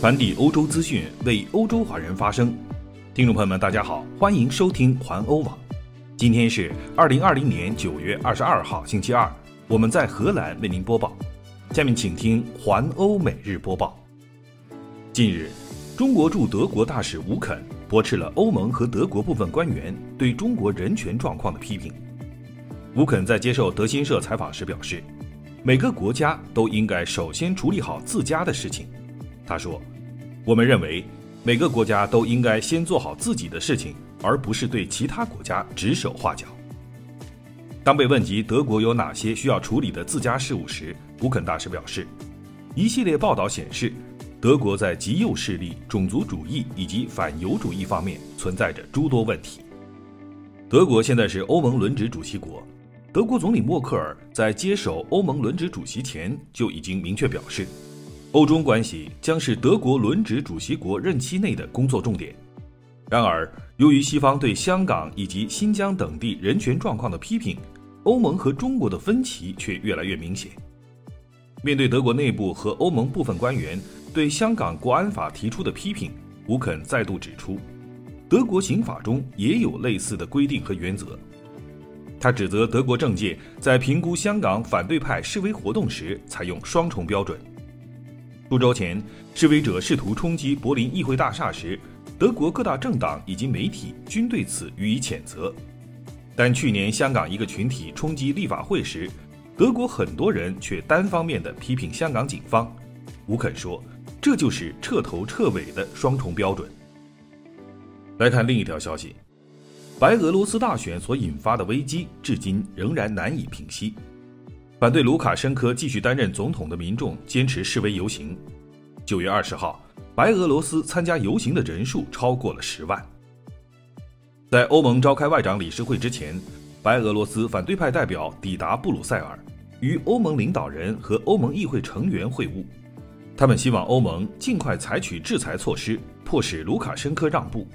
传递欧洲资讯，为欧洲华人发声。听众朋友们，大家好，欢迎收听环欧网。今天是二零二零年九月二十二号，星期二。我们在荷兰为您播报。下面请听环欧每日播报。近日，中国驻德国大使吴肯驳斥了欧盟和德国部分官员对中国人权状况的批评。吴肯在接受德新社采访时表示，每个国家都应该首先处理好自家的事情。他说。我们认为，每个国家都应该先做好自己的事情，而不是对其他国家指手画脚。当被问及德国有哪些需要处理的自家事务时，古肯大使表示，一系列报道显示，德国在极右势力、种族主义以及反犹主义方面存在着诸多问题。德国现在是欧盟轮值主席国，德国总理默克尔在接手欧盟轮值主席前就已经明确表示。欧中关系将是德国轮值主席国任期内的工作重点。然而，由于西方对香港以及新疆等地人权状况的批评，欧盟和中国的分歧却越来越明显。面对德国内部和欧盟部分官员对香港国安法提出的批评，吴肯再度指出，德国刑法中也有类似的规定和原则。他指责德国政界在评估香港反对派示威活动时采用双重标准。数周前，示威者试图冲击柏林议会大厦时，德国各大政党以及媒体均对此予以谴责。但去年香港一个群体冲击立法会时，德国很多人却单方面的批评香港警方。吴肯说：“这就是彻头彻尾的双重标准。”来看另一条消息，白俄罗斯大选所引发的危机至今仍然难以平息。反对卢卡申科继续担任总统的民众坚持示威游行。九月二十号，白俄罗斯参加游行的人数超过了十万。在欧盟召开外长理事会之前，白俄罗斯反对派代表抵达布鲁塞尔，与欧盟领导人和欧盟议会成员会晤。他们希望欧盟尽快采取制裁措施，迫使卢卡申科让步。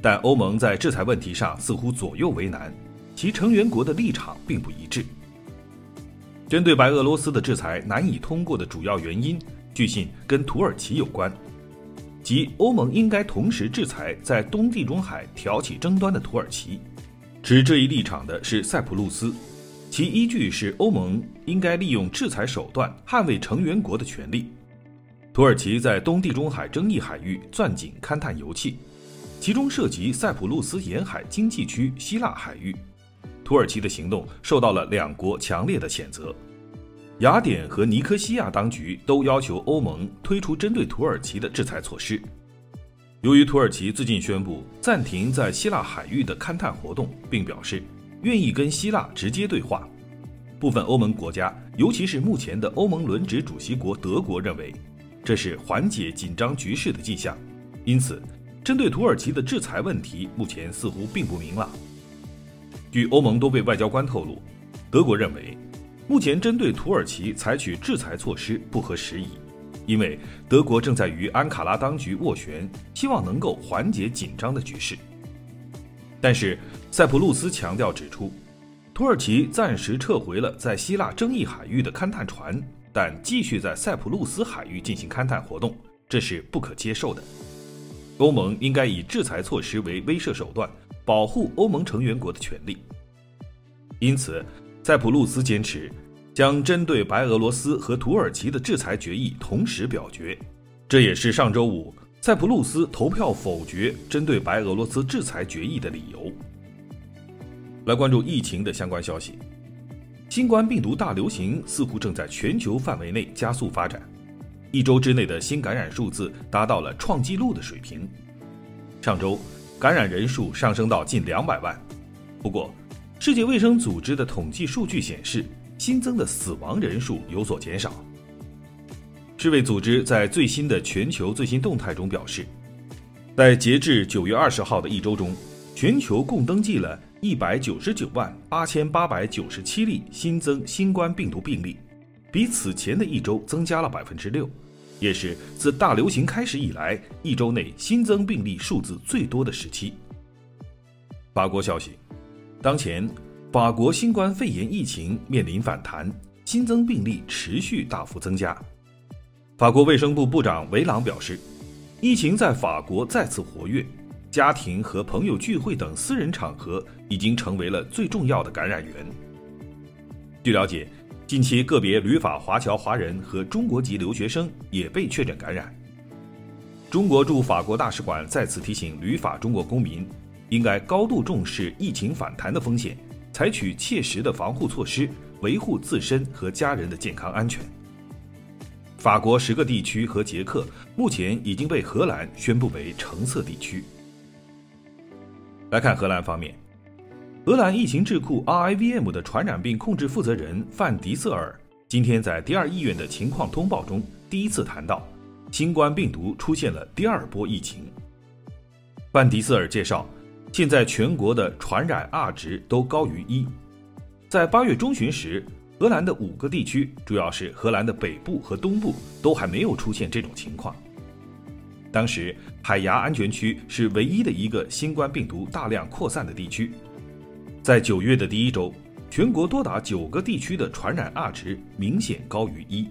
但欧盟在制裁问题上似乎左右为难，其成员国的立场并不一致。针对白俄罗斯的制裁难以通过的主要原因，据信跟土耳其有关，即欧盟应该同时制裁在东地中海挑起争端的土耳其。持这一立场的是塞浦路斯，其依据是欧盟应该利用制裁手段捍卫成员国的权利。土耳其在东地中海争议海域钻井勘探油气，其中涉及塞浦路斯沿海经济区希腊海域。土耳其的行动受到了两国强烈的谴责，雅典和尼科西亚当局都要求欧盟推出针对土耳其的制裁措施。由于土耳其最近宣布暂停在希腊海域的勘探活动，并表示愿意跟希腊直接对话，部分欧盟国家，尤其是目前的欧盟轮值主席国德国认为这是缓解紧张局势的迹象，因此针对土耳其的制裁问题目前似乎并不明朗。据欧盟多位外交官透露，德国认为，目前针对土耳其采取制裁措施不合时宜，因为德国正在与安卡拉当局斡旋，希望能够缓解紧张的局势。但是，塞浦路斯强调指出，土耳其暂时撤回了在希腊争议海域的勘探船，但继续在塞浦路斯海域进行勘探活动，这是不可接受的。欧盟应该以制裁措施为威慑手段。保护欧盟成员国的权利，因此，塞浦路斯坚持将针对白俄罗斯和土耳其的制裁决议同时表决。这也是上周五塞浦路斯投票否决针对白俄罗斯制裁决议的理由。来关注疫情的相关消息，新冠病毒大流行似乎正在全球范围内加速发展，一周之内的新感染数字达到了创纪录的水平。上周。感染人数上升到近两百万，不过，世界卫生组织的统计数据显示，新增的死亡人数有所减少。世卫组织在最新的全球最新动态中表示，在截至九月二十号的一周中，全球共登记了一百九十九万八千八百九十七例新增新冠病毒病例，比此前的一周增加了百分之六。也是自大流行开始以来一周内新增病例数字最多的时期。法国消息，当前法国新冠肺炎疫情面临反弹，新增病例持续大幅增加。法国卫生部部长维朗表示，疫情在法国再次活跃，家庭和朋友聚会等私人场合已经成为了最重要的感染源。据了解，近期个别旅法华侨华人和中国籍留学生也被确诊感染。中国驻法国大使馆再次提醒旅法中国公民，应该高度重视疫情反弹的风险，采取切实的防护措施，维护自身和家人的健康安全。法国十个地区和捷克目前已经被荷兰宣布为橙色地区。来看荷兰方面，荷兰疫情智库 RIVM 的传染病控制负责人范迪瑟尔今天在第二医院的情况通报中第一次谈到，新冠病毒出现了第二波疫情。范迪瑟尔介绍，现在全国的传染 R 值都高于一，在八月中旬时。荷兰的五个地区，主要是荷兰的北部和东部，都还没有出现这种情况。当时，海牙安全区是唯一的一个新冠病毒大量扩散的地区。在九月的第一周，全国多达九个地区的传染 R 值明显高于一。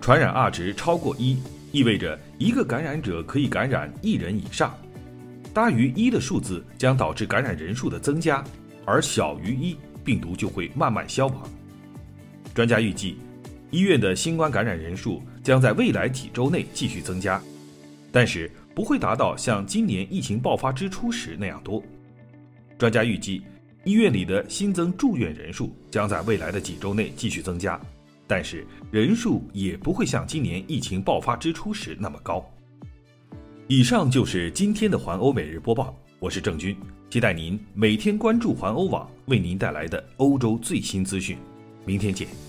传染 R 值超过一，意味着一个感染者可以感染一人以上。大于一的数字将导致感染人数的增加，而小于一，病毒就会慢慢消亡。专家预计，医院的新冠感染人数将在未来几周内继续增加，但是不会达到像今年疫情爆发之初时那样多。专家预计，医院里的新增住院人数将在未来的几周内继续增加，但是人数也不会像今年疫情爆发之初时那么高。以上就是今天的环欧每日播报，我是郑军，期待您每天关注环欧网为您带来的欧洲最新资讯。明天见。